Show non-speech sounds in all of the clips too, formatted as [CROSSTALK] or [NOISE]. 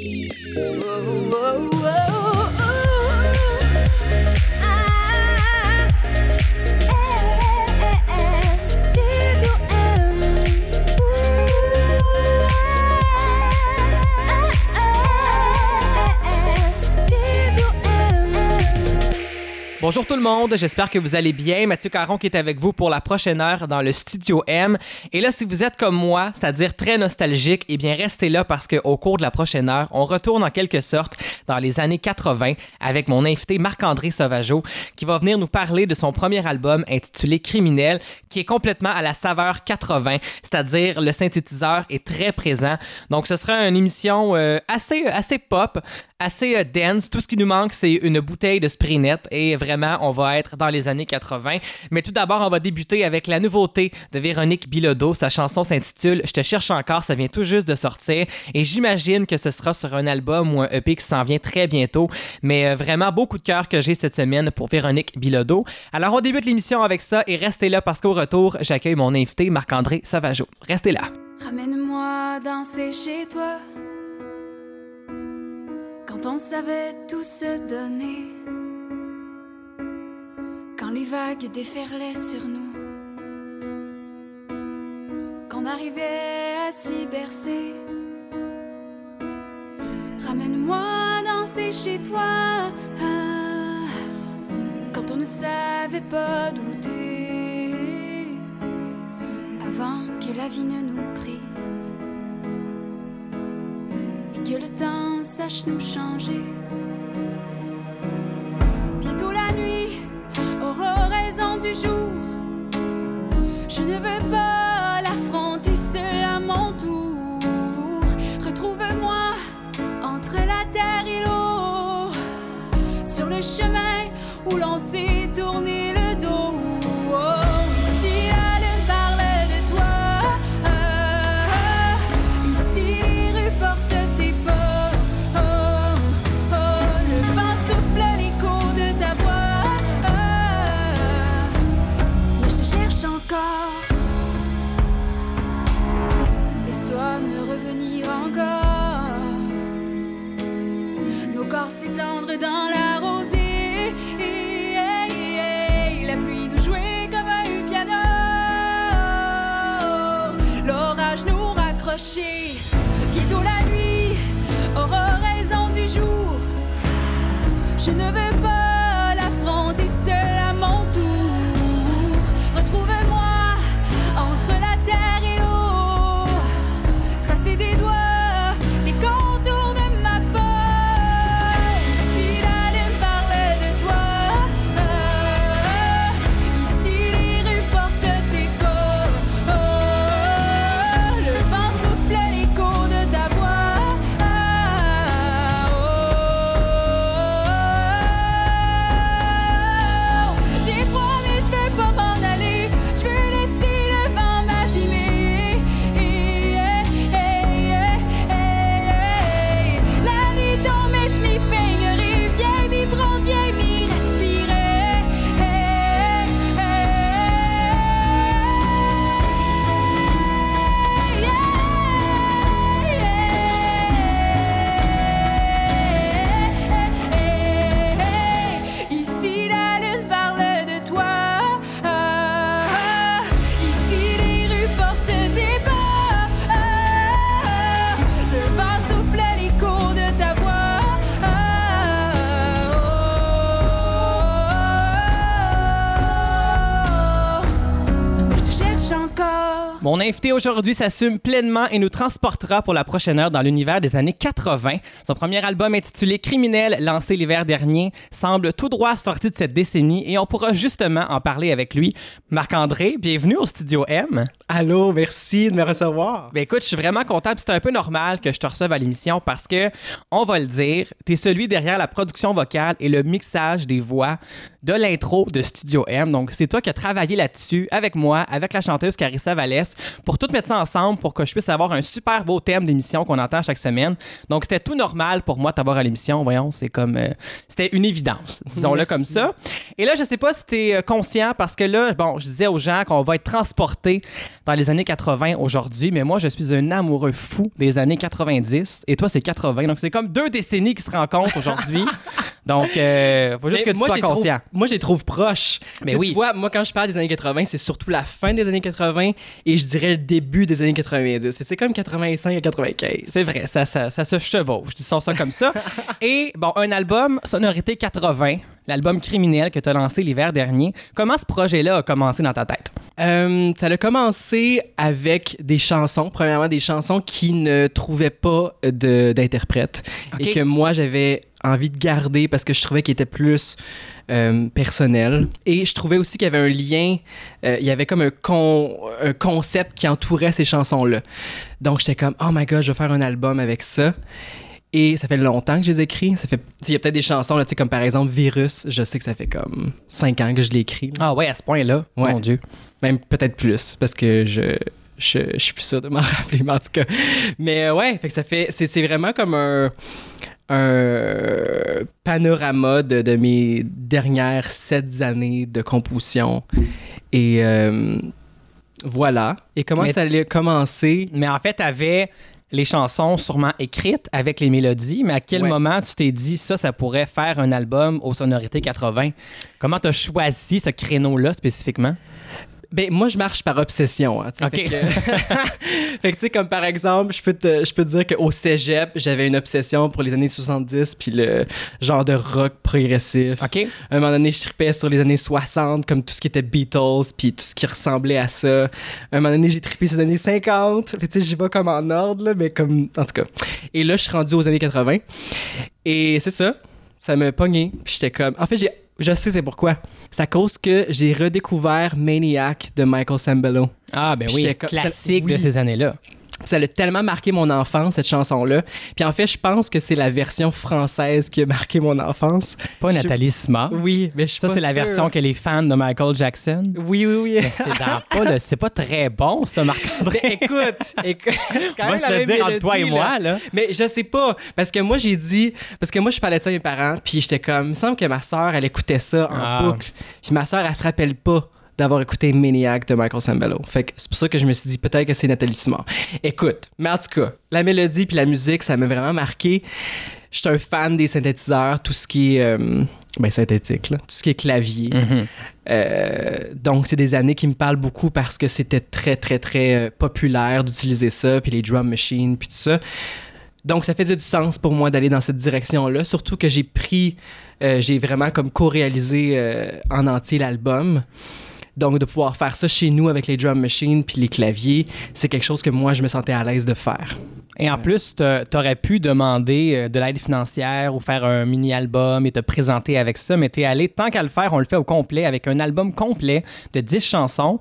Música Bonjour tout le monde, j'espère que vous allez bien. Mathieu Caron qui est avec vous pour la prochaine heure dans le Studio M. Et là, si vous êtes comme moi, c'est-à-dire très nostalgique, eh bien restez là parce qu'au cours de la prochaine heure, on retourne en quelque sorte dans les années 80 avec mon invité Marc-André Sauvageau qui va venir nous parler de son premier album intitulé Criminel qui est complètement à la saveur 80, c'est-à-dire le synthétiseur est très présent. Donc ce sera une émission euh, assez, assez pop, assez euh, dense. Tout ce qui nous manque, c'est une bouteille de Sprinette et vraiment, on va être dans les années 80. Mais tout d'abord, on va débuter avec la nouveauté de Véronique Bilodeau. Sa chanson s'intitule Je te cherche encore. Ça vient tout juste de sortir et j'imagine que ce sera sur un album ou un EP qui s'en vient très bientôt. Mais euh, vraiment, beaucoup de cœur que j'ai cette semaine pour Véronique Bilodeau. Alors, on débute l'émission avec ça et restez là parce qu'au retour, j'accueille mon invité Marc-André Savageau. Restez là. Ramène-moi danser chez toi quand on savait tout se donner, quand les vagues déferlaient sur nous, qu'on arrivait à s'y bercer. Ramène-moi danser chez toi, quand on ne savait pas douter, avant que la vie ne nous prise que le temps sache nous changer. Bientôt la nuit aura raison du jour. Je ne veux pas l'affronter seul à mon tour. Retrouve-moi entre la terre et l'eau, sur le chemin où l'on s'est tourné nous raccrochait. Bientôt la nuit aura raison du jour. Je ne veux pas. Mon invité aujourd'hui s'assume pleinement et nous transportera pour la prochaine heure dans l'univers des années 80. Son premier album intitulé Criminel, lancé l'hiver dernier, semble tout droit sorti de cette décennie et on pourra justement en parler avec lui. Marc-André, bienvenue au Studio M. Allô, merci de me recevoir. Ben écoute, je suis vraiment content, c'est un peu normal que je te reçoive à l'émission parce que, on va le dire, tu es celui derrière la production vocale et le mixage des voix de l'intro de Studio M. Donc, c'est toi qui as travaillé là-dessus avec moi, avec la chanteuse Carissa Vallès pour tout mettre ça ensemble pour que je puisse avoir un super beau thème d'émission qu'on entend chaque semaine. Donc, c'était tout normal pour moi d'avoir à l'émission. Voyons, c'est comme. euh, c'était une évidence, disons-le comme ça. Et là, je sais pas si tu es conscient parce que là, bon, je disais aux gens qu'on va être transporté dans les années 80 aujourd'hui, mais moi, je suis un amoureux fou des années 90 et toi, c'est 80. Donc, c'est comme deux décennies qui se rencontrent aujourd'hui. [LAUGHS] Donc, euh, faut juste Mais que tu moi, sois je les trouve- conscient. moi, je les trouve proches. Mais Tu oui. Tu vois, moi, quand je parle des années 80, c'est surtout la fin des années 80 et je dirais le début des années 90. C'est comme 85 à 95. C'est vrai, ça, ça, ça se chevauche, disons ça comme ça. [LAUGHS] Et bon, un album, Sonorité 80, l'album criminel que tu as lancé l'hiver dernier. Comment ce projet-là a commencé dans ta tête? Euh, ça a commencé avec des chansons. Premièrement, des chansons qui ne trouvaient pas d'interprète et que moi, j'avais envie de garder parce que je trouvais qu'ils étaient plus euh, personnels. Et je trouvais aussi qu'il y avait un lien, euh, il y avait comme un, con- un concept qui entourait ces chansons-là. Donc, j'étais comme, oh my god, je vais faire un album avec ça. Et ça fait longtemps que je les écris. Ça fait, il y a peut-être des chansons, là, tu sais, comme par exemple Virus. Je sais que ça fait comme cinq ans que je l'écris. Ah ouais, à ce point-là, Ouais. mon Dieu. Même peut-être plus, parce que je, je, je suis plus sûr de m'en [LAUGHS] rappeler, mais en tout cas. Mais euh, ouais, fait que ça fait. C'est, c'est vraiment comme un, un panorama de, de mes dernières sept années de composition. Et euh, voilà. Et comment Mais- ça allait commencer? Mais en fait, tu avais les chansons sûrement écrites avec les mélodies, mais à quel Ouais. moment tu t'es dit ça, ça pourrait faire un album aux sonorités 80? Comment tu as choisi ce créneau-là spécifiquement? Ben, moi, je marche par obsession. hein. Ok. Fait que, [LAUGHS] fait que, tu sais, comme par exemple, je peux te, je peux te dire qu'au cégep, j'avais une obsession pour les années 70 puis le genre de rock progressif. OK? À un moment donné, je tripais sur les années 60, comme tout ce qui était Beatles, puis tout ce qui ressemblait à ça. À un moment donné, j'ai trippé sur les années 50. Fait tu sais, j'y vais comme en ordre, là, mais comme... En tout cas. Et là, je suis rendu aux années 80. Et c'est ça. Ça m'a pogné. Puis j'étais comme... En fait, j'ai... Je sais c'est pourquoi. C'est à cause que j'ai redécouvert Maniac de Michael Sambello. Ah, ben oui, J'étais comme- classique oui. de ces années-là. Ça a tellement marqué mon enfance, cette chanson-là. Puis en fait, je pense que c'est la version française qui a marqué mon enfance. Pas Je- Nathalie Smart. Oui, mais je suis Ça, c'est la version que les fans de Michael Jackson? Oui, oui, oui. Mais c'est dans pas le- c'est pas très bon, ça, Marc-André. Écoute, écoute, c'est quand même se la même dire entre toi et là. moi, là. Mais je sais pas, parce que moi j'ai dit, parce que moi je parlais de ça à mes parents, puis j'étais comme, il me semble que ma soeur elle écoutait ça en Ah. boucle, puis ma soeur elle se rappelle pas d'avoir écouté Maniac de Michael Sambello. Fait que c'est pour ça que je me suis dit peut-être que c'est Nathalie Simard. Écoute, mais en tout cas, la mélodie puis la musique, ça m'a vraiment marqué. Je suis un fan des synthétiseurs, tout ce qui est euh, ben, synthétique, là, tout ce qui est clavier. Mhm. Euh, donc, c'est des années qui me parlent beaucoup parce que c'était très, très, très euh, populaire d'utiliser ça, puis les drum machines, puis tout ça. Donc, ça faisait du sens pour moi d'aller dans cette direction-là, surtout que j'ai pris, j'ai vraiment comme co-réalisé en entier l'album. Donc, de pouvoir faire ça chez nous avec les drum machines puis les claviers, c'est quelque chose que moi, je me sentais à l'aise de faire. Et en plus, t'a- t'aurais pu demander euh, de l'aide financière ou faire un mini-album et te présenter avec ça, mais t'es allé, tant qu'à le faire, on le fait au complet avec un album complet de 10 chansons,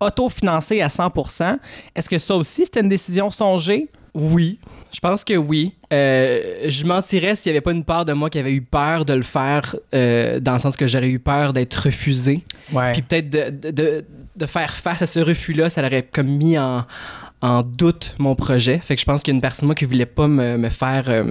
autofinancé à 100% Est-ce que ça aussi, c'était une décision songée? Oui, je pense que oui. Euh, je mentirais s'il n'y avait pas une part de moi qui avait eu peur de le faire, euh, dans le sens que j'aurais eu peur d'être refusé. Ouais. Puis peut-être de, de- de- faire face à ce refus-là, ça l'aurait comme mis en, en doute mon projet. Fait que je pense qu'il y a une partie de moi qui voulait pas me, me faire. euh,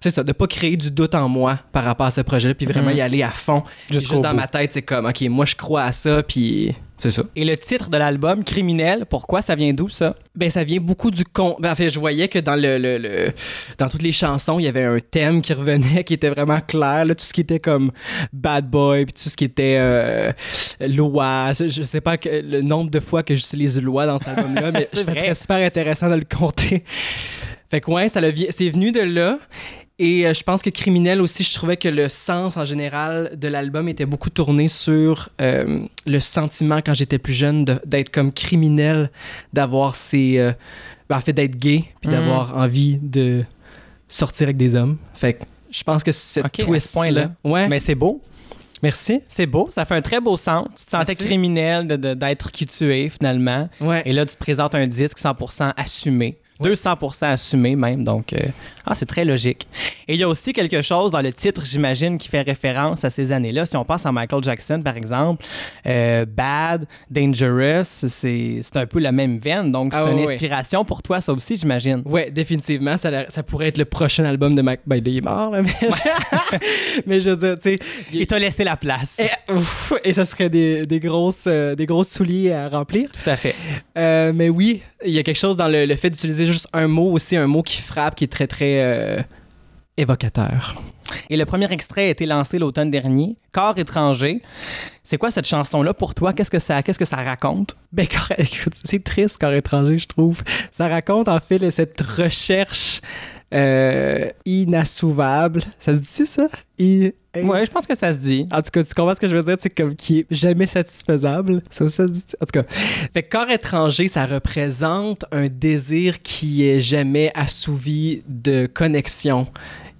c'est ça, de pas créer du doute en moi par rapport à ce projet-là, puis vraiment Mhm. y aller à fond. Juste dans bout. ma tête, c'est comme, OK, moi je crois à ça, puis c'est ça. Et le titre de l'album, Criminel, pourquoi? Ça vient d'où ça? Ben, ça vient beaucoup du con. Ben, en fait, je voyais que dans le, le- le- dans toutes les chansons, il y avait un thème qui revenait, [LAUGHS] qui était vraiment clair. là. tout ce qui était comme bad boy, puis tout ce qui était euh, loi. Je sais pas que, le nombre de fois que j'utilise loi dans cet album-là, [LAUGHS] mais ça serait super intéressant de le compter. Fait que ouais, ça le c'est venu de là. Et euh, je pense que Criminel aussi, je trouvais que le sens en général de l'album était beaucoup tourné sur euh, le sentiment quand j'étais plus jeune d'être comme criminel, d'avoir ces. euh, ben, en fait, d'être gay, puis Mhm. d'avoir envie de sortir avec des hommes. Fait que je pense que ce Ok, à ce twist point-là. Ouais, Mais c'est beau. merci. C'est beau, ça fait un très beau sens. Tu te sentais Merci. criminel de- de- d'être qui tu es finalement. Ouais. Et là, tu te présentes un disque 100% assumé. 200% assumé même, donc euh, ah, c'est très logique. Et il y a aussi quelque chose dans le titre, j'imagine, qui fait référence à ces années-là. Si on pense à Michael Jackson, par exemple, euh, Bad, Dangerous, c'est c'est un peu la même veine, donc Ah c'est une ouais. inspiration pour toi, ça aussi, j'imagine. Ouais, définitivement, ça, ça pourrait être le prochain album de Mike. Ben, il est mort, là, mais, [LAUGHS] mais je veux dire, tu sais. il- t'a laissé la place. Et, ouf, et ça serait des, des grosses, euh, des grosses souliers à remplir. Tout à fait. Mais oui, il y a quelque chose dans le, fait d'utiliser juste un mot aussi, un mot qui frappe, qui est très, très euh, évocateur. Et le premier extrait a été lancé l'automne dernier, Corps étranger. C'est quoi cette chanson-là pour toi? Qu'est-ce que ça, qu'est-ce que ça raconte? Ben, [LAUGHS] c'est triste, Corps étranger, je trouve. Ça raconte en fait cette recherche euh, inassouvable. Ça se dit ça? I- Ouais, je pense que ça se dit. En tout cas, tu comprends ce que je veux dire? C'est comme qui est jamais satisfaisable. Ça, aussi, ça se dit? En tout cas, fait corps étranger, ça représente un désir qui est jamais assouvi de connexion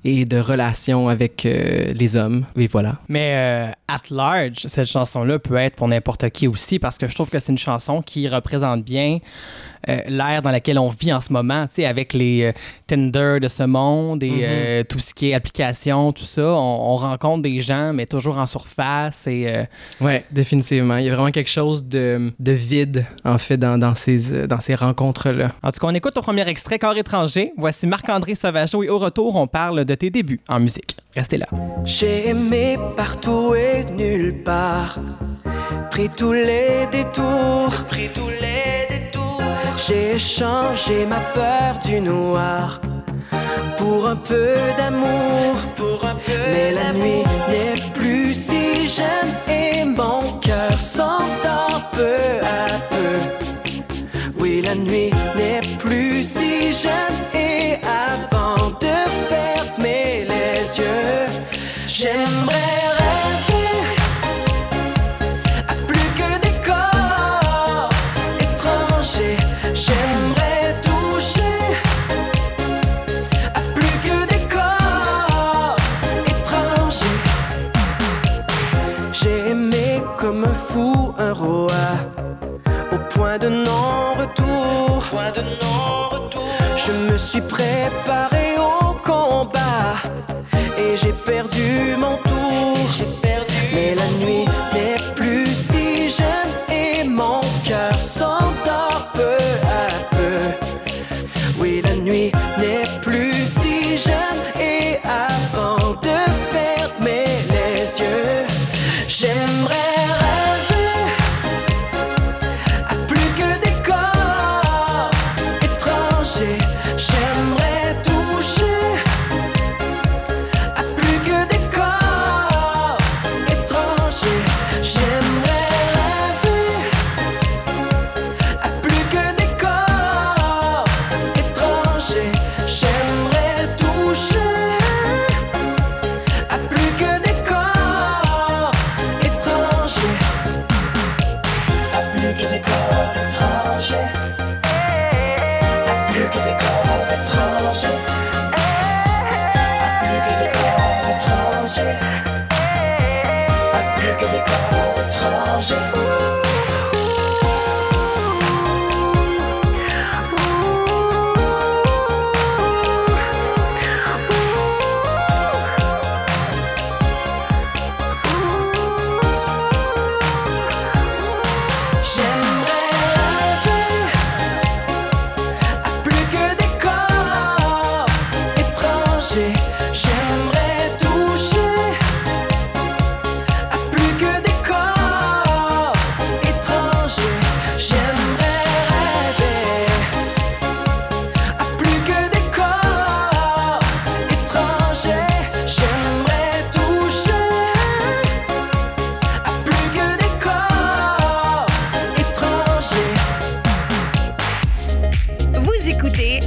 et de relation avec euh, les hommes. Et voilà. Mais euh, at large, cette chanson-là peut être pour n'importe qui aussi parce que je trouve que c'est une chanson qui représente bien euh, l'ère dans laquelle on vit en ce moment, tu sais, avec les euh, Tinder de ce monde et Mhm. euh, tout ce qui est application, tout ça. On, on rencontre des gens, mais toujours en surface et euh, Ouais, définitivement. Il y a vraiment quelque chose de, de vide, en fait, dans, dans ces, euh, dans ces rencontres-là. En tout cas, on écoute ton premier extrait, Corps étranger. Voici Marc-André Sauvageau et au retour, on parle de tes débuts en musique. Restez là. J'ai aimé partout et nulle part. Pris tous les détours. Pris tous les détours. J'ai échangé ma peur du noir pour un peu d'amour. Mais la nuit n'est plus si jeune et mon cœur s'entend peu à peu. Oui, la nuit n'est plus si jeune et avant de fermer les yeux, j'aimerais Je me suis préparé au combat et j'ai perdu mon tour. Mais la nuit n'est plus si jeune et mon cœur s'endort peu à peu. Oui, la nuit n'est plus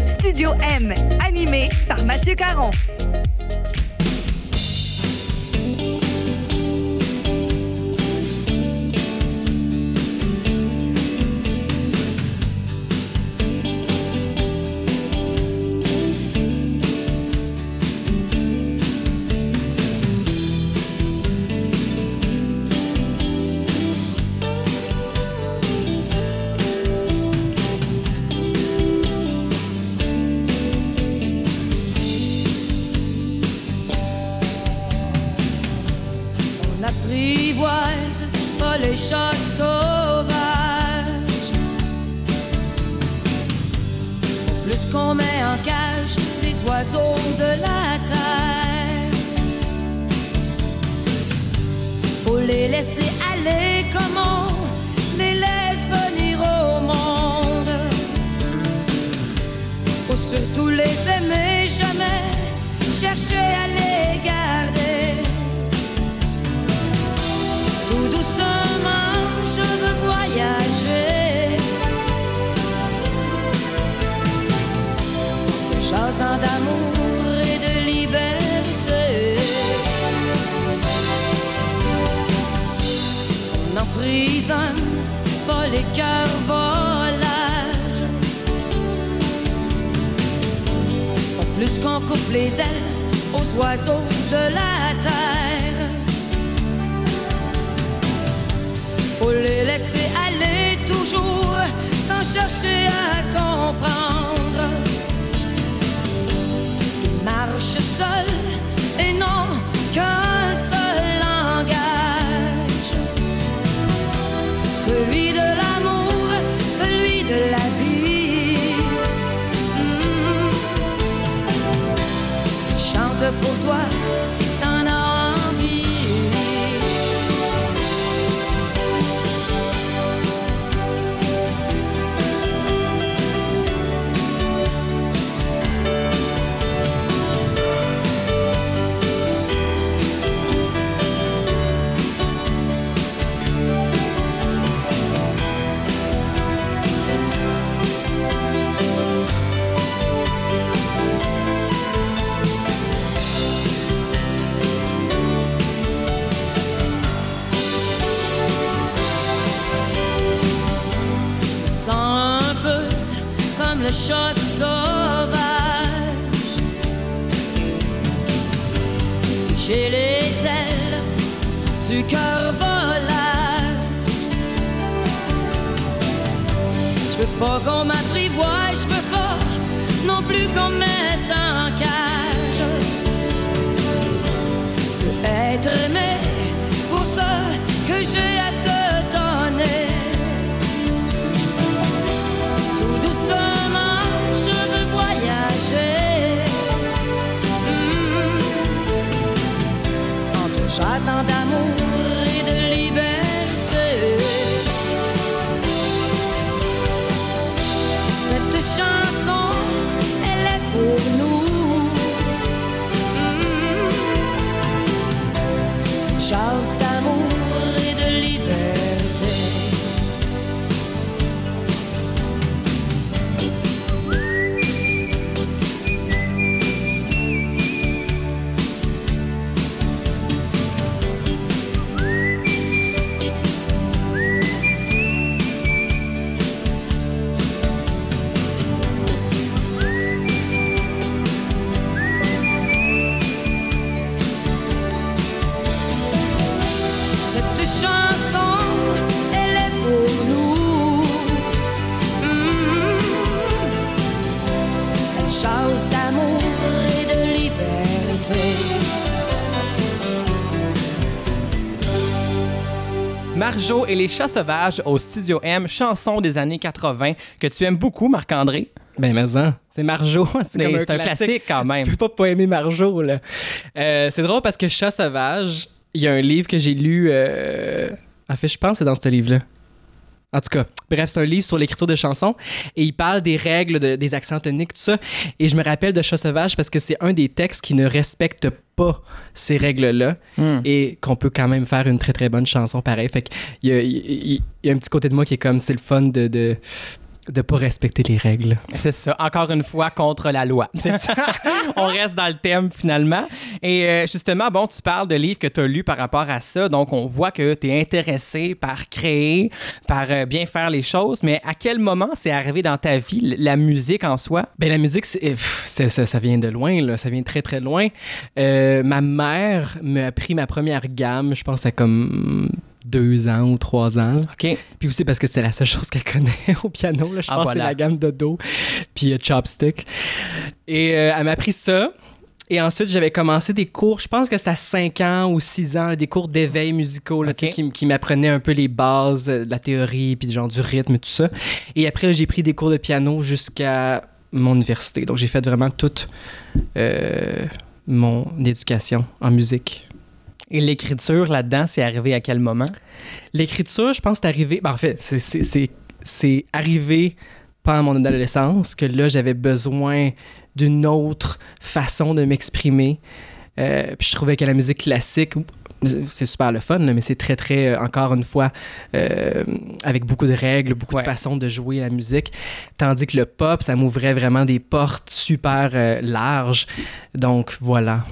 Studio M, animé par Mathieu Caron. Marjo et les chats sauvages au Studio M, chanson des années 80 que tu aimes beaucoup, Marc-André. Ben, mais hein, c'est Marjo. [LAUGHS] C'est un classique quand même. Tu peux pas pas aimer Marjo, là. Euh, c'est drôle parce que Chat sauvage, il y a un livre que j'ai lu. euh, En fait, je pense que c'est dans ce livre-là. En tout cas, bref, c'est un livre sur l'écriture de chansons et il parle des règles, de- des accents toniques, tout ça. Et je me rappelle de Chat sauvage parce que c'est un des textes qui ne respecte pas ces règles-là Hmm. et qu'on peut quand même faire une très très bonne chanson pareil. Fait qu'il y y- a un petit côté de moi qui est comme c'est le fun de, de, de pas respecter les règles. C'est ça, encore une fois contre la loi. [LAUGHS] C'est ça. On reste dans le thème finalement. Et euh, justement, bon, tu parles de livres que tu as lus par rapport à ça. Donc, on voit que tu es intéressé par créer, par euh, bien faire les choses. Mais à quel moment c'est arrivé dans ta vie, la musique en soi? Ben la musique, c'est, pff, c'est- ça, ça vient de loin, là. Ça vient très, très loin. Euh, ma mère m'a pris ma première gamme, je pense à comme deux ans ou trois ans. OK. Puis aussi parce que c'était la seule chose qu'elle connaît au piano. Là. Je Ah, pense voilà. c'est la gamme de Do, puis euh, Chopstick. Et euh, elle m'a appris ça. Et ensuite, j'avais commencé des cours, je pense que c'était à 5 ans ou 6 ans, là, des cours d'éveil musicaux là, qui, qui m'apprenaient un peu les bases euh, de la théorie, puis genre du rythme tout ça. Et après, j'ai pris des cours de piano jusqu'à mon université. Donc, j'ai fait vraiment toute euh, mon éducation en musique. Et l'écriture là-dedans, c'est arrivé à quel moment? L'écriture, je pense, c'est arrivé. ben, en fait, c'est- arrivé pendant mon adolescence que là, j'avais besoin d'une autre façon de m'exprimer. Euh, puis je trouvais que la musique classique, c'est super le fun, là, mais c'est très, très, euh, encore une fois, euh, avec beaucoup de règles, beaucoup Ouais. de façons de jouer la musique. Tandis que le pop, ça m'ouvrait vraiment des portes super larges. Donc voilà.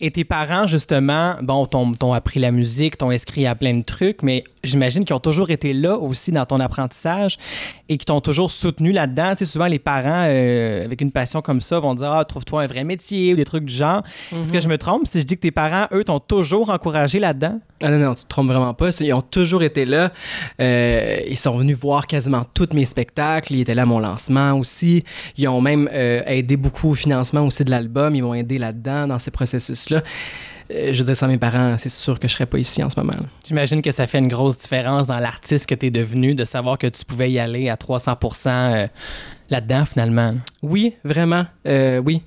Et tes parents, justement, bon, t'ont appris la musique, t'ont inscrit à plein de trucs, mais j'imagine qu'ils ont toujours été là aussi dans ton apprentissage et qu'ils t'ont toujours soutenu là-dedans. Tu sais, souvent, les parents, euh, avec une passion comme ça, vont dire Ah, trouve-toi un vrai métier ou des trucs du genre. Est-ce que je me trompe si je dis que tes parents, eux, t'ont toujours encouragé là-dedans? Ah non, non, tu te trompes vraiment pas. Ils ont toujours été là. Euh, ils sont venus voir quasiment tous mes spectacles. Ils étaient là à mon lancement aussi. Ils ont même euh, aidé beaucoup au financement aussi de l'album. Ils m'ont aidé là-dedans, dans ces processus-là. Euh, je veux dire, sans mes parents, c'est sûr que je serais pas ici en ce moment. J'imagine que ça fait une grosse différence dans l'artiste que t'es devenu, de savoir que tu pouvais y aller à 300% euh, là-dedans, finalement. Oui, vraiment. Euh, oui.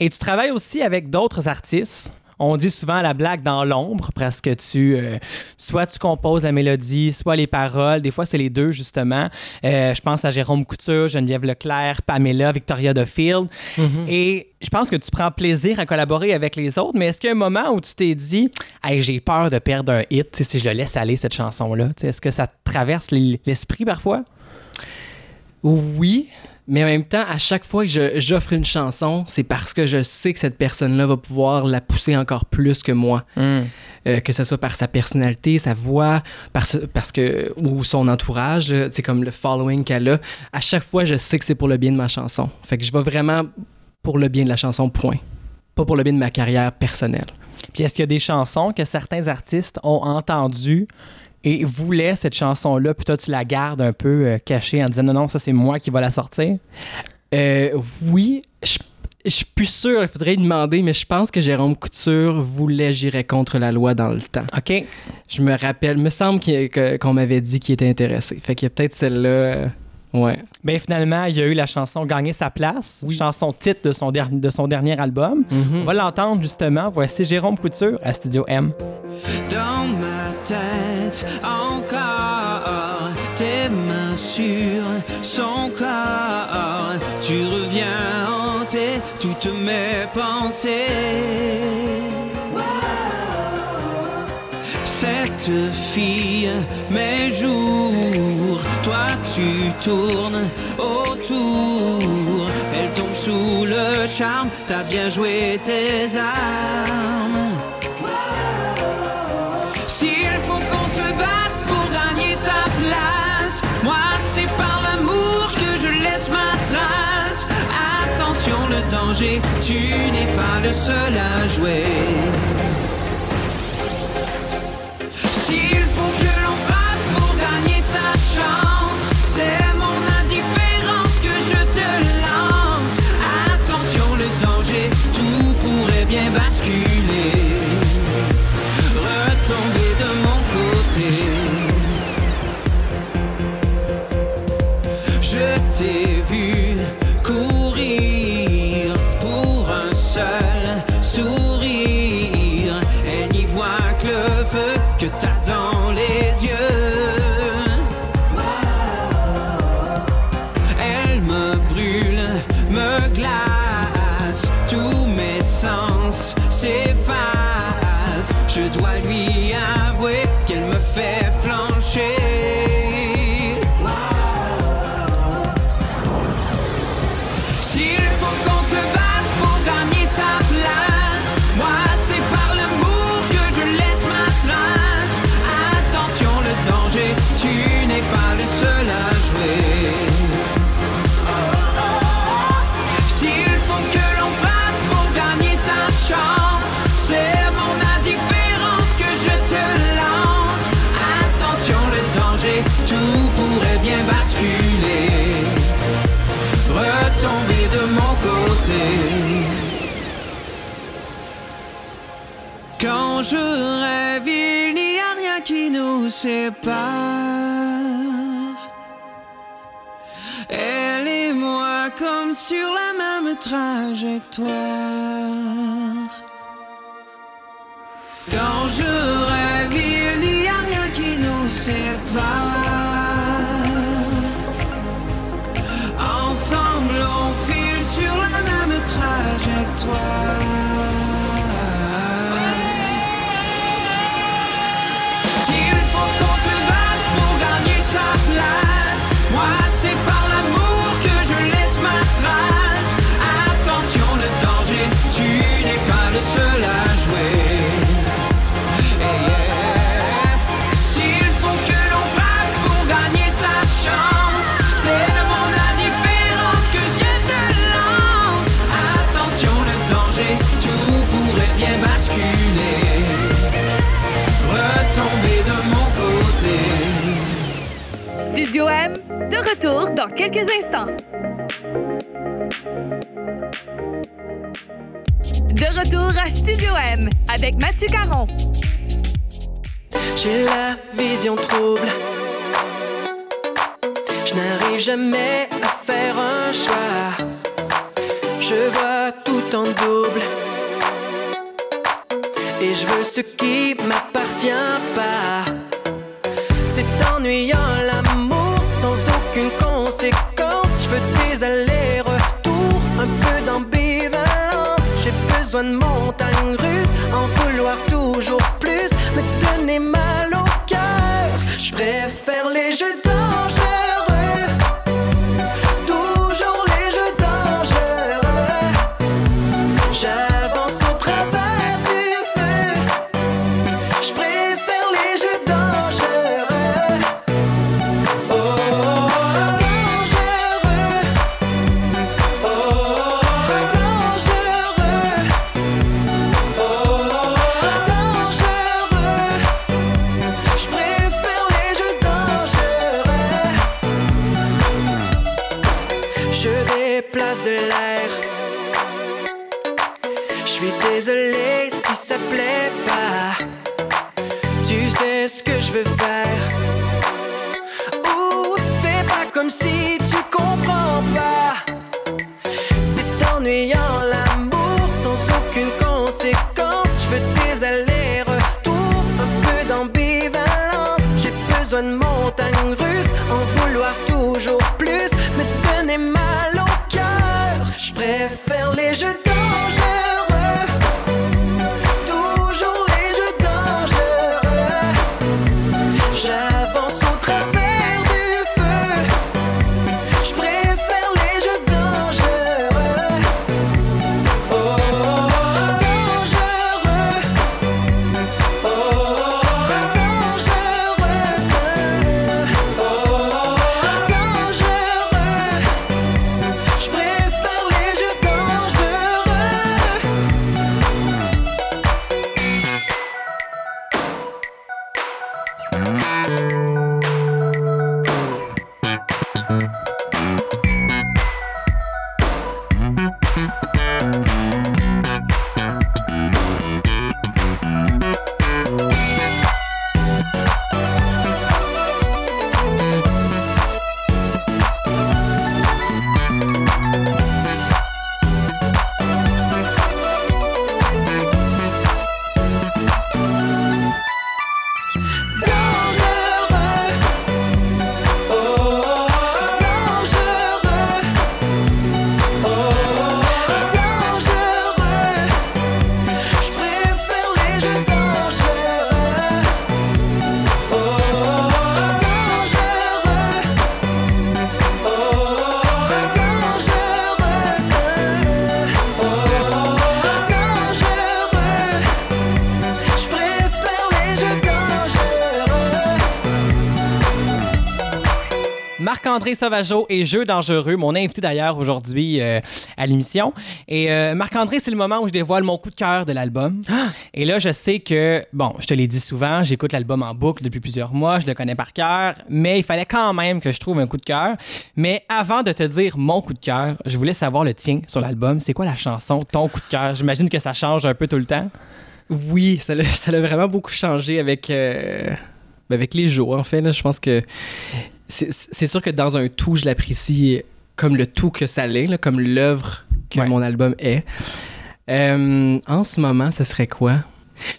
Et tu travailles aussi avec d'autres artistes. On dit souvent la blague dans l'ombre, parce que tu, euh, soit tu composes la mélodie, soit les paroles. Des fois, c'est les deux, justement. Euh, je pense à Jérôme Couture, Geneviève Leclerc, Pamela, Victoria Defield. Et je pense que tu prends plaisir à collaborer avec les autres, mais est-ce qu'il y a un moment où tu t'es dit, hey, j'ai peur de perdre un hit si je le laisse aller, cette chanson-là? Tu sais, Est-ce que ça te traverse l'esprit parfois? Oui, mais en même temps, à chaque fois que j'offre une chanson, c'est parce que je sais que cette personne-là va pouvoir la pousser encore plus que moi. Euh, que ce soit par sa personnalité, sa voix, parce, parce que, ou son entourage, sais, comme le following qu'elle a. À chaque fois, je sais que c'est pour le bien de ma chanson. Fait que je vais vraiment pour le bien de la chanson, point. Pas pour le bien de ma carrière personnelle. Puis est-ce qu'il y a des chansons que certains artistes ont entendues et voulaient cette chanson-là, puis toi, tu la gardes un peu euh, cachée en disant non, non, ça, c'est moi qui va la sortir? Euh, oui, je je suis plus sûr, il faudrait y demander, mais je pense que Jérôme Couture voulait J'irais contre la loi dans le temps. OK. Je me rappelle, me semble qu'on m'avait dit qu'il était intéressé. Fait qu'il y a peut-être celle-là. Ouais. Ben finalement, il y a eu la chanson Gagner sa place, Oui. chanson titre de son, der- de son dernier album. On va l'entendre justement. Voici Jérôme Couture à Studio M. Dans ma tête, encore tes mains sur son corps. Tu reviens hanter toutes mes pensées. Cette fille, mes jours, toi tu tournes autour. Elle tombe sous le charme, t'as bien joué tes armes. S'il faut qu'on se batte pour gagner sa place, moi c'est par l'amour que je laisse ma trace. Attention le danger, tu n'es pas le seul à jouer. de mon côté. Quand je rêve, il n'y a rien qui nous sépare. Elle et moi comme sur la même trajectoire. Quand je rêve, il n'y a rien qui nous sépare. Trajectoire. Studio M, de retour dans quelques instants. De retour à Studio M avec Mathieu Caron. J'ai la vision trouble. Je n'arrive jamais à faire un choix. Je vois tout en double. Et je veux ce qui m'appartient pas. C'est ennuyant sans Je veux des allers-retours, un peu d'ambivalence. J'ai besoin de montagnes russes, en vouloir toujours plus, me donner mal au cœur. Je préfère les jeux dangereux. Marc-André Sauvageau et Jeux dangereux, mon invité d'ailleurs aujourd'hui euh, à l'émission. Et euh, Marc-André, c'est le moment où je dévoile mon coup de cœur de l'album. Et là, je sais que, bon, je te l'ai dit souvent, j'écoute l'album en boucle depuis plusieurs mois, je le connais par cœur, mais il fallait quand même que je trouve un coup de cœur. Mais avant de te dire mon coup de cœur, je voulais savoir le tien sur l'album. C'est quoi la chanson, ton coup de cœur? J'imagine que ça change un peu tout le temps. Oui, ça l'a [LAUGHS] vraiment beaucoup changé avec, euh, avec les jours, en fait. là. Je pense que c'est sûr que dans un tout, je l'apprécie comme le tout que ça l'est, comme l'œuvre que Ouais. mon album est. Euh, en ce moment, ce serait quoi?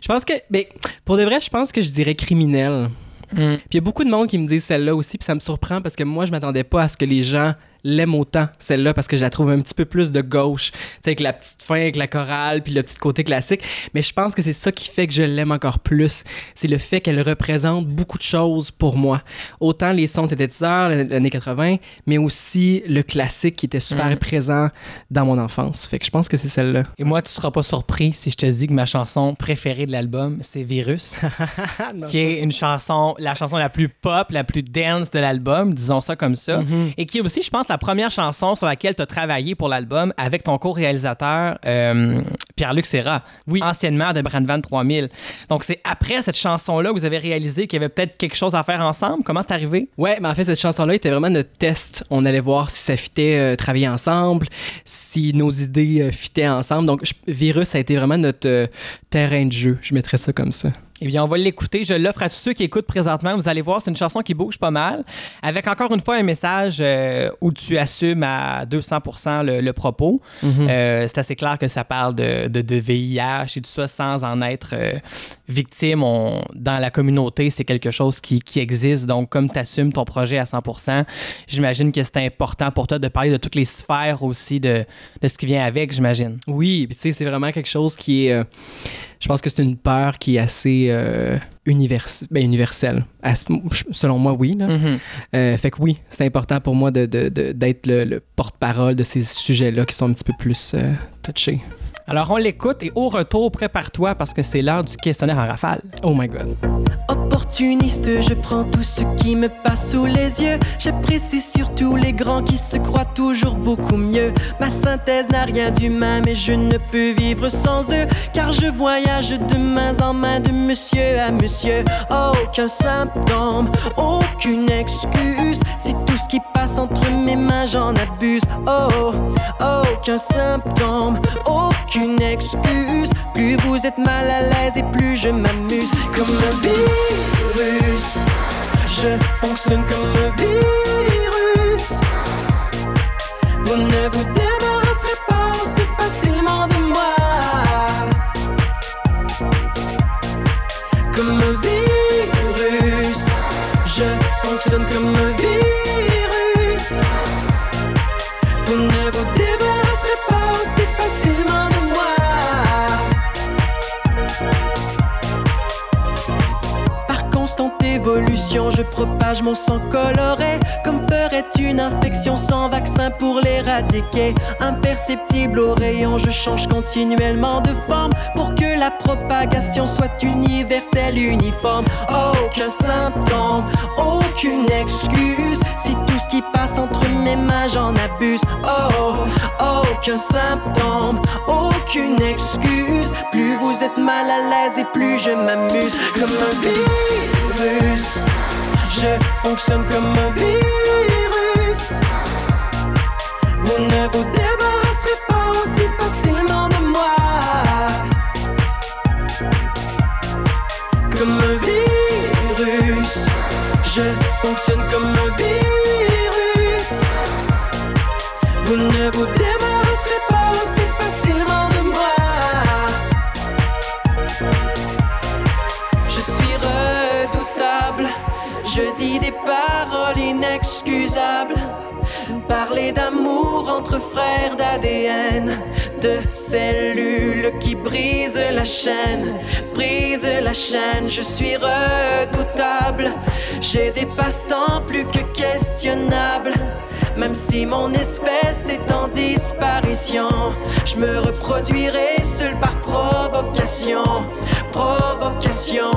Je pense que, ben, pour de vrai, je pense que je dirais criminel. Mm. Puis il y a beaucoup de monde qui me disent celle-là aussi, puis ça me surprend parce que moi, je m'attendais pas à ce que les gens l'aiment autant, celle-là, parce que je la trouve un petit peu plus de gauche, tu sais, avec la petite fin, avec la chorale, puis le petit côté classique. Mais je pense que c'est ça qui fait que je l'aime encore plus. C'est le fait qu'elle représente beaucoup de choses pour moi. Autant les sons synthétiseurs, l'année 80, mais aussi le classique qui était super Mhm. présent dans mon enfance. Fait que je pense que c'est celle-là. Et moi, tu seras pas surpris si je te dis que ma chanson préférée de l'album, c'est Virus, [LAUGHS] qui est une chanson, la chanson la plus pop, la plus dance de l'album, disons ça comme ça, Mhm. et qui est aussi, je pense, la première chanson sur laquelle tu as travaillé pour l'album avec ton co-réalisateur euh, Pierre-Luc Serra, Oui. anciennement de Brandvan 3000. Donc, c'est après cette chanson-là que vous avez réalisé qu'il y avait peut-être quelque chose à faire ensemble? Comment c'est arrivé? Ouais, mais en fait, cette chanson-là était vraiment notre test. On allait voir si ça fitait euh, travailler ensemble, si nos idées euh, fitaient ensemble. Donc, je- Virus a été vraiment notre euh, terrain de jeu. Je mettrais ça comme ça. Eh bien, on va l'écouter. Je l'offre à tous ceux qui écoutent présentement. Vous allez voir, c'est une chanson qui bouge pas mal, avec encore une fois un message euh, où tu assumes à 200% le, le propos. Mhm. Euh, c'est assez clair que ça parle de, de, de VIH et tout ça sans en être euh, victime. On- dans la communauté, c'est quelque chose qui, qui existe. Donc, comme tu assumes ton projet à 100%, j'imagine que c'est important pour toi de parler de toutes les sphères aussi de, de ce qui vient avec, j'imagine. Oui, puis tu sais, c'est vraiment quelque chose qui est. je pense que c'est une peur qui est assez euh, univers- ben, universelle. À selon moi, oui. là. Mhm. Euh, fait que oui, c'est important pour moi de- de- de- d'être le, le porte-parole de ces sujets-là qui sont un petit peu plus euh, touchés. Alors, on l'écoute et au retour, prépare-toi parce que c'est l'heure du questionnaire en rafale. Oh my god. Opportuniste, je prends tout ce qui me passe sous les yeux. J'apprécie surtout les grands qui se croient toujours beaucoup mieux. Ma synthèse n'a rien d'humain, mais je ne peux vivre sans eux. Car je voyage de main en main, de monsieur à monsieur. Aucun symptôme, aucune excuse. Si tout ce qui passe entre mes mains, j'en abuse. Oh, aucun symptôme, aucune excuse. Plus vous êtes mal à l'aise et plus je m'amuse. Comme un virus, je fonctionne comme un virus. Vous ne vous débarrasserez pas aussi facilement de moi. Comme un virus, je fonctionne comme un je propage mon sang coloré. Comme ferait une infection sans vaccin pour l'éradiquer. Imperceptible au rayon, je change continuellement de forme pour que la propagation soit universelle, uniforme. Aucun symptôme, aucune excuse. Si tout ce qui passe entre mes mains, j'en abuse. Oh, aucun symptôme, aucune excuse. Plus vous êtes mal à l'aise et plus je m'amuse. Comme un virus, je fonctionne comme un virus. Vous ne entre frères d'ADN, de cellules qui brisent la chaîne, brise la chaîne, je suis redoutable. J'ai des passe-temps plus que questionnables. Même si mon espèce est en disparition, je me reproduirai seul par provocation. Provocation.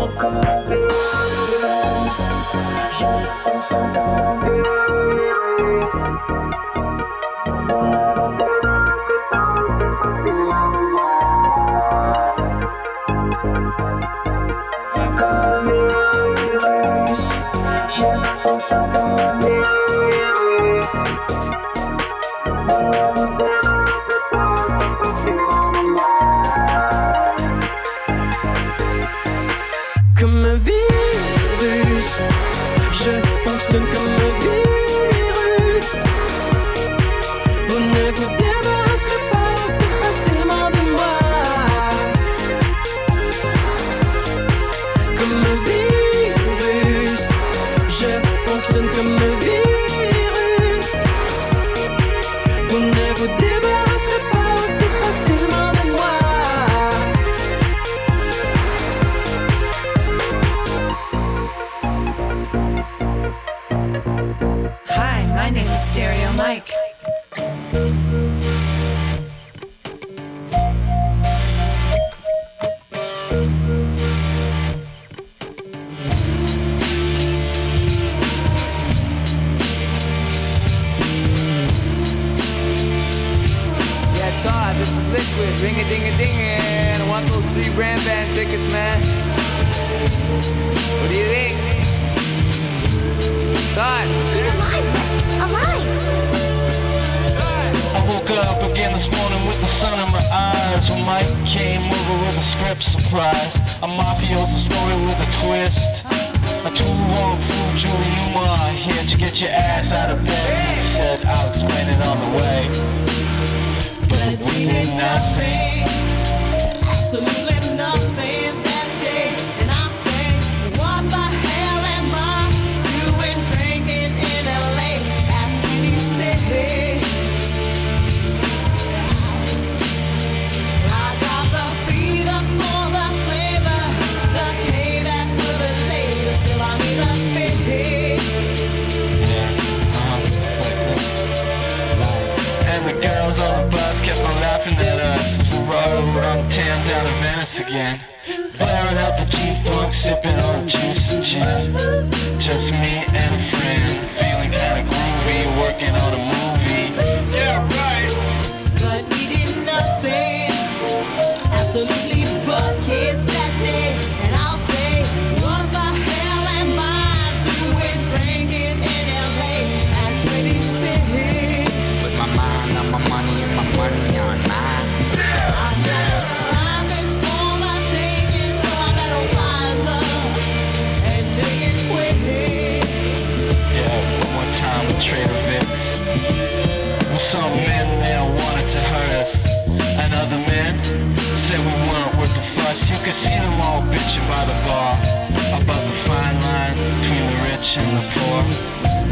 And the poor.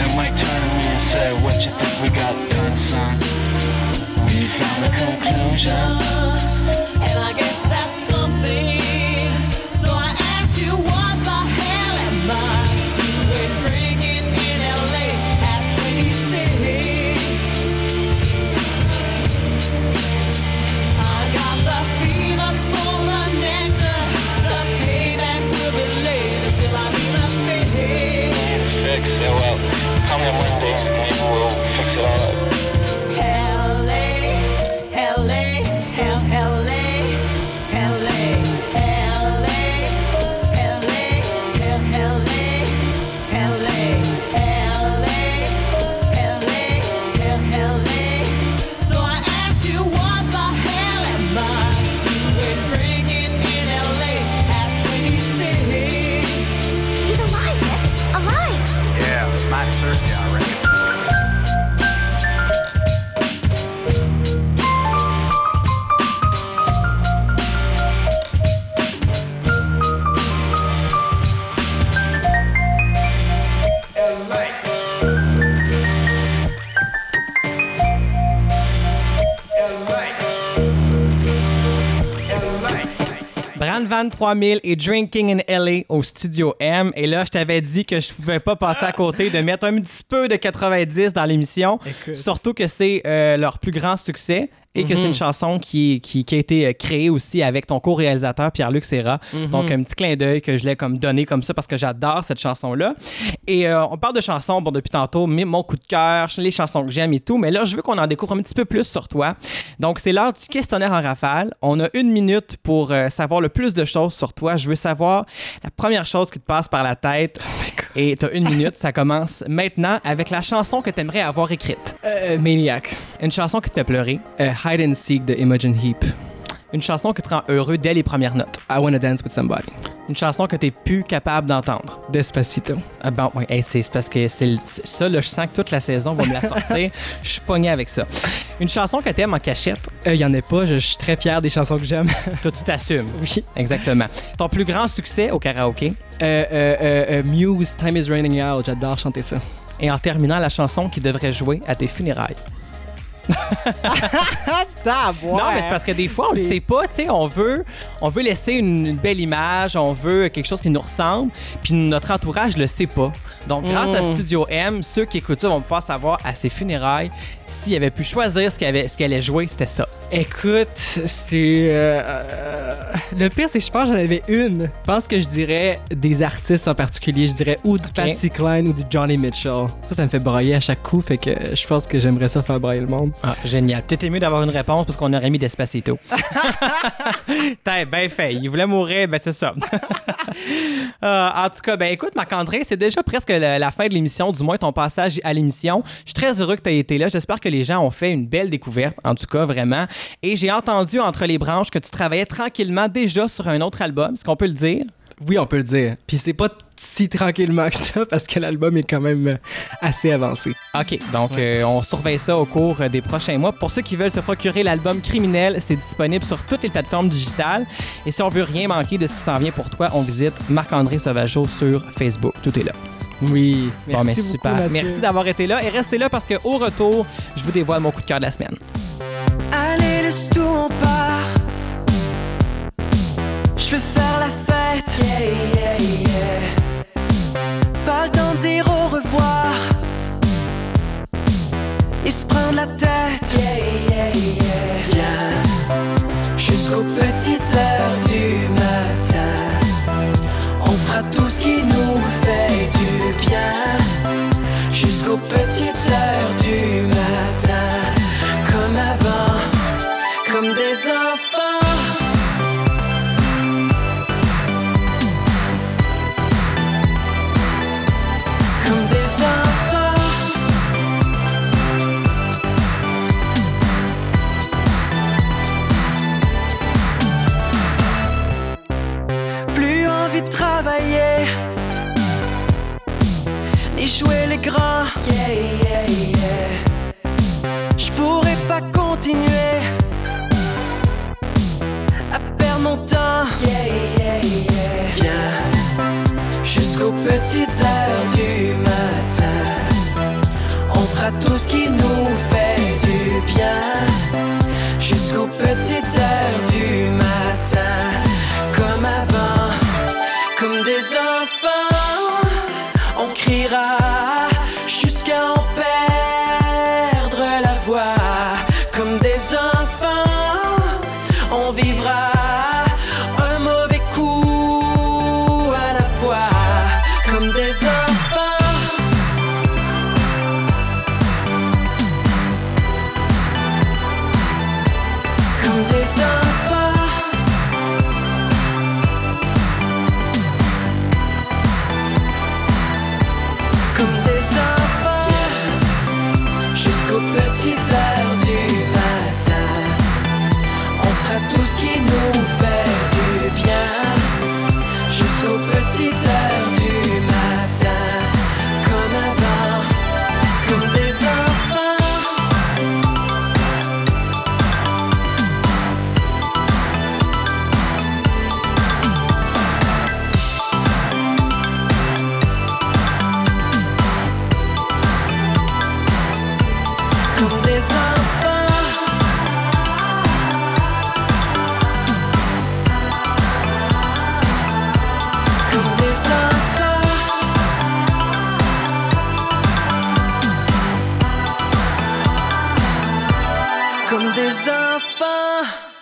And Mike turned to me and said, "What you think we got done, son? We found the conclusion." Me on 43 000 et Drinking in LA au studio M. Et là, je t'avais dit que je pouvais pas passer à côté de mettre un petit peu de 90 dans l'émission. Surtout que c'est euh, leur plus grand succès et que c'est une chanson qui, qui, qui a été euh, créée aussi avec ton co-réalisateur Pierre-Luc Serra. Donc, un petit clin d'œil que je l'ai comme donné comme ça parce que j'adore cette chanson-là. Et euh, on parle de chansons, bon, depuis tantôt, mais mon coup de cœur, les chansons que j'aime et tout. Mais là, je veux qu'on en découvre un petit peu plus sur toi. Donc, c'est l'heure du questionnaire en rafale. On a une minute pour euh, savoir le plus de choses sur toi. Je veux savoir la première chose qui te passe par la tête. Et tu as une minute. Ça commence maintenant avec la chanson que tu aimerais avoir écrite. Euh, Maniac. Une chanson qui te fait pleurer. Euh, Hide and Seek de Imogen Heap. Une chanson qui te rend heureux dès les premières notes. I Wanna Dance with Somebody. Une chanson que tu plus capable d'entendre. Despacito. Ah bon, ouais, hey, c'est parce que c'est ça, là, je sens que toute la saison va me la sortir. [LAUGHS] Je suis pogné avec ça. Une chanson que t'aimes en cachette. Il y en a pas, je je suis très fier des chansons que j'aime. [LAUGHS] Toi, tu t'assumes. oui. Exactement. Ton plus grand succès au karaoké? Euh, euh, euh, euh, Muse, Time is Raining Out, j'adore chanter ça. Et en terminant, la chanson qui devrait jouer à tes funérailles. [LAUGHS] Non, mais c'est parce que des fois, on le sait pas, tu sais, on veut, on veut laisser une, une belle image, on veut quelque chose qui nous ressemble, puis notre entourage le sait pas. Donc, grâce à Mm. Studio M, ceux qui écoutent ça vont pouvoir savoir à ses funérailles, s'il avait pu choisir ce qu'il avait- ce qu'il allait jouer, c'était ça. Écoute, c'est. euh, euh, le pire, c'est que je pense que j'en avais une. Je pense que je dirais des artistes en particulier. Je dirais ou du Patsy Cline ou du Johnny Mitchell. Ça, ça me fait brailler à chaque coup. Fait que je pense que j'aimerais ça faire brailler le monde. Ah, génial. Peut-être mieux d'avoir une réponse parce qu'on aurait mis Despacito. [LAUGHS] [LAUGHS] T'as bien fait. Il voulait mourir, ben c'est ça. [LAUGHS] Euh, en tout cas, ben écoute, Marc-André, c'est déjà presque la, la fin de l'émission, du moins ton passage à l'émission. Je suis très heureux que tu aies été là. J'espère que les gens ont fait une belle découverte, en tout cas, vraiment. Et j'ai entendu entre les branches que tu travaillais tranquillement déjà sur un autre album. Est-ce qu'on peut le dire? Oui, on peut le dire. Puis c'est pas si tranquillement que ça parce que l'album est quand même euh, assez avancé. OK, donc euh, on surveille ça au cours euh, des prochains mois. Pour ceux qui veulent se procurer l'album Criminel, c'est disponible sur toutes les plateformes digitales. Et si on veut rien manquer de ce qui s'en vient pour toi, on visite Marc-André Sauvageau sur Facebook. Tout est là. Oui. bon, mais beaucoup, super. Mathieu. Merci d'avoir été là et restez là parce qu'au retour, je vous dévoile mon coup de cœur de la semaine. Allez, laisse tout, on part. Je veux faire la fête. Yeah, yeah, yeah. Pas le temps de dire au revoir. Et se prendre la tête. Yeah, yeah, yeah. Viens jusqu'aux petites heures du matin. On fera tout ce qui nous Jusqu'aux petites heures du matin. Yeah, yeah, yeah. Je pourrais pas continuer à perdre mon temps. Yeah, yeah, yeah. Viens jusqu'aux petites heures du matin. On fera tout ce qui nous fait du bien. Jusqu'aux petites heures du matin. Comme avant, comme des enfants. Comme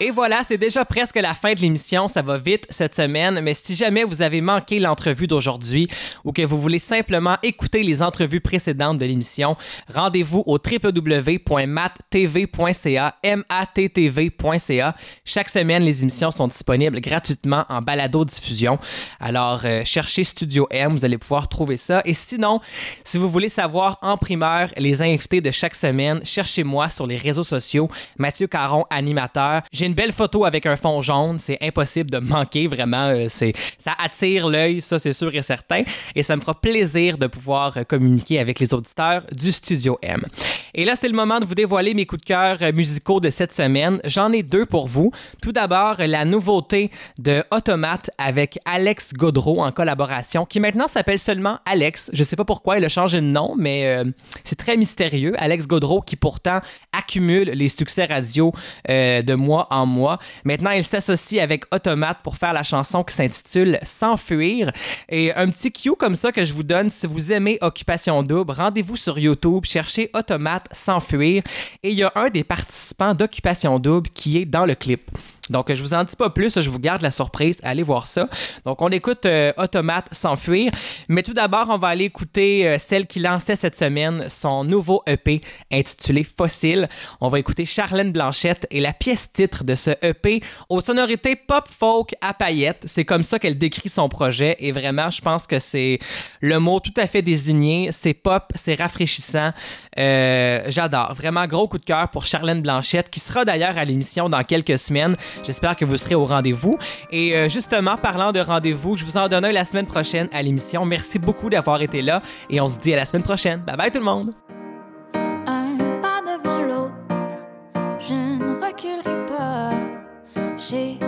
Et voilà, c'est déjà presque la fin de l'émission. Ça va vite cette semaine. Mais si jamais vous avez manqué l'entrevue d'aujourd'hui ou que vous voulez simplement écouter les entrevues précédentes de l'émission, rendez-vous au www.mattv.ca, mattv.ca. Chaque semaine, les émissions sont disponibles gratuitement en balado-diffusion. Alors, euh, cherchez Studio M, vous allez pouvoir trouver ça. Et sinon, si vous voulez savoir en primeur les invités de chaque semaine, cherchez-moi sur les réseaux sociaux. Mathieu Caron, animateur. Une belle photo avec un fond jaune. C'est impossible de manquer, vraiment. euh, c'est, ça attire l'œil, ça c'est sûr et certain. Et ça me fera plaisir de pouvoir euh, communiquer avec les auditeurs du Studio M. Et là, c'est le moment de vous dévoiler mes coups de cœur euh, musicaux de cette semaine. J'en ai deux pour vous. Tout d'abord, la nouveauté de Automate avec Alex Godreau en collaboration, qui maintenant s'appelle seulement Alex. Je sais pas pourquoi il a changé de nom, mais c'est très mystérieux. Alex Godreau qui pourtant accumule les succès radio de mois en Maintenant, il s'associe avec Automate pour faire la chanson qui s'intitule S'enfuir. Et un petit cue comme ça que je vous donne, si vous aimez Occupation Double, rendez-vous sur YouTube, cherchez Automate S'enfuir. Et il y a un des participants d'Occupation Double qui est dans le clip. Donc, je vous en dis pas plus, je vous garde la surprise. Allez voir ça. Donc, on écoute euh, Automate s'enfuir. Mais tout d'abord, on va aller écouter euh, celle qui lançait cette semaine son nouveau EP intitulé Fossile. On va écouter Charlène Blanchette et la pièce titre de ce EP aux sonorités pop folk à paillettes. C'est comme ça qu'elle décrit son projet et vraiment, je pense que c'est le mot tout à fait désigné. C'est pop, c'est rafraîchissant. Euh, J'adore. Vraiment, gros coup de cœur pour Charlène Blanchette qui sera d'ailleurs à l'émission dans quelques semaines. J'espère que vous serez au rendez-vous. Et euh, justement, parlant de rendez-vous, je vous en donne un la semaine prochaine à l'émission. Merci beaucoup d'avoir été là et on se dit à la semaine prochaine. Bye bye tout le monde. un pas devant l'autre, je ne reculerai pas. J'ai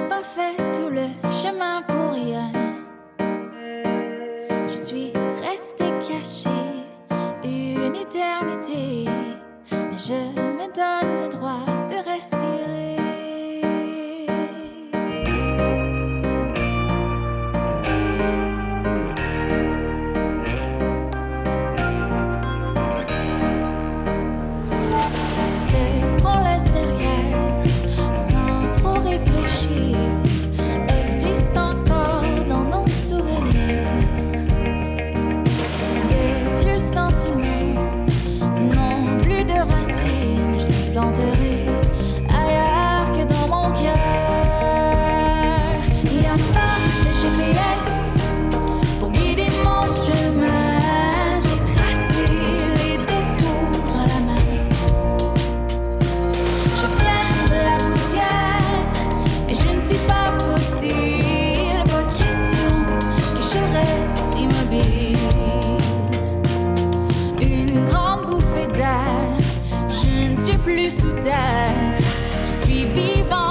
je me donne le droit de respirer. Plus sous terre. Je suis vivante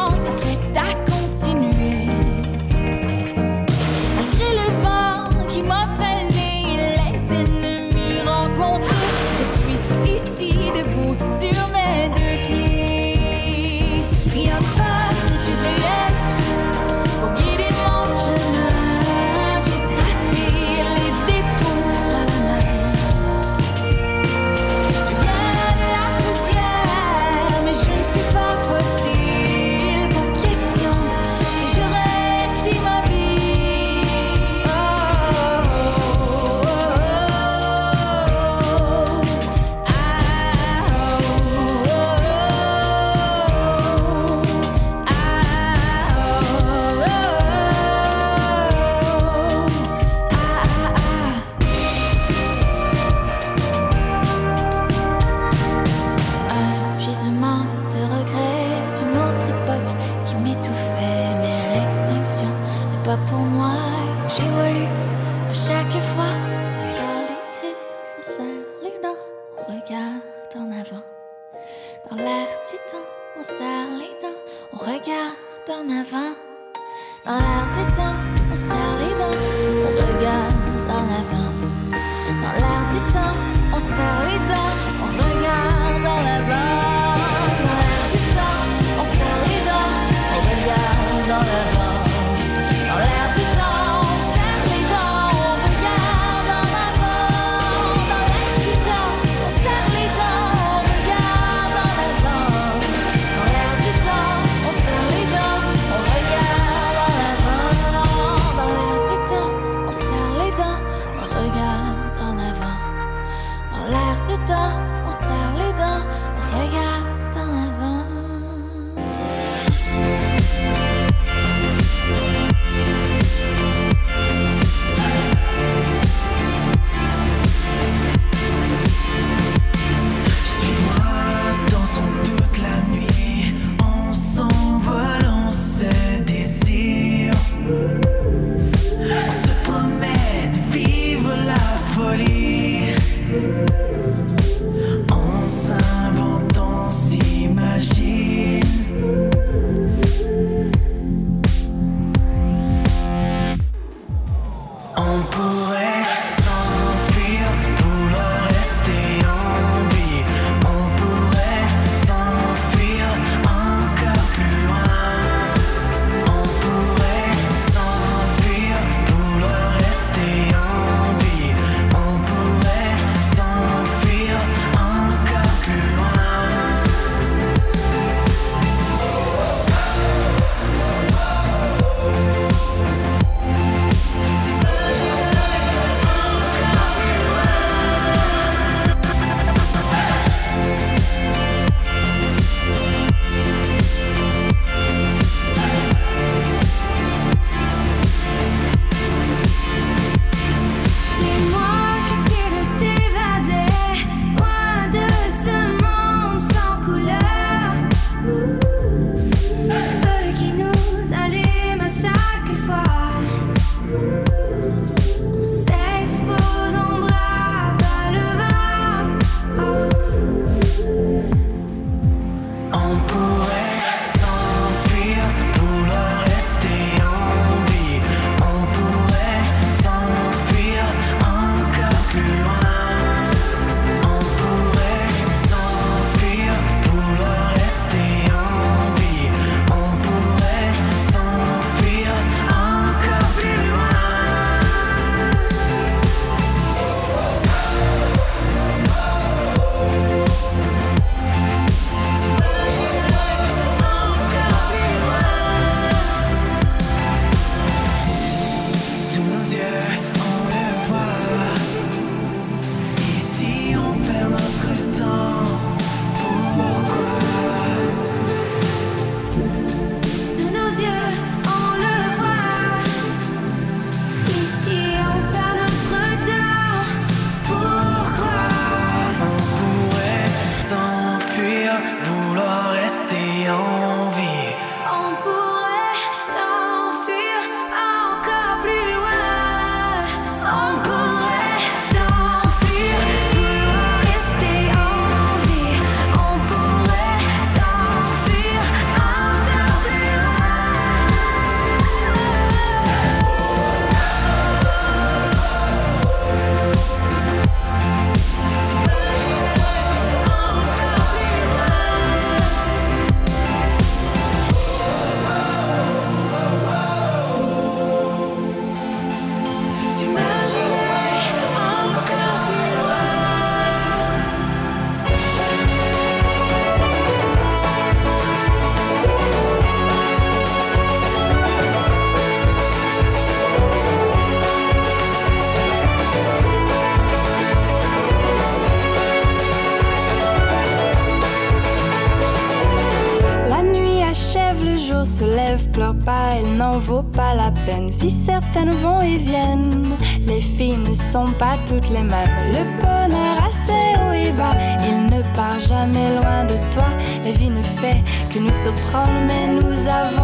se promène, nous avons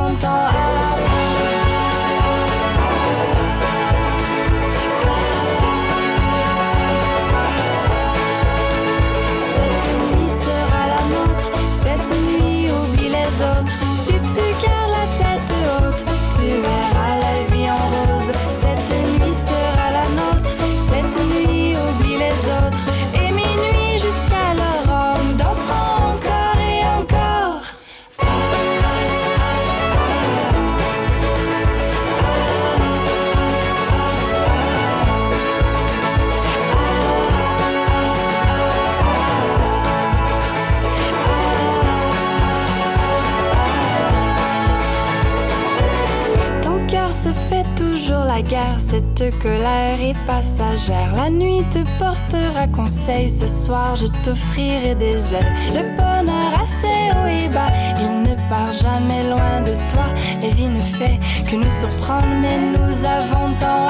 passagère. La nuit te portera conseil. Ce soir, je t'offrirai des ailes. Le bonheur assez haut et bas, il ne part jamais loin de toi. La vie ne fait que nous surprendre, mais nous avons tant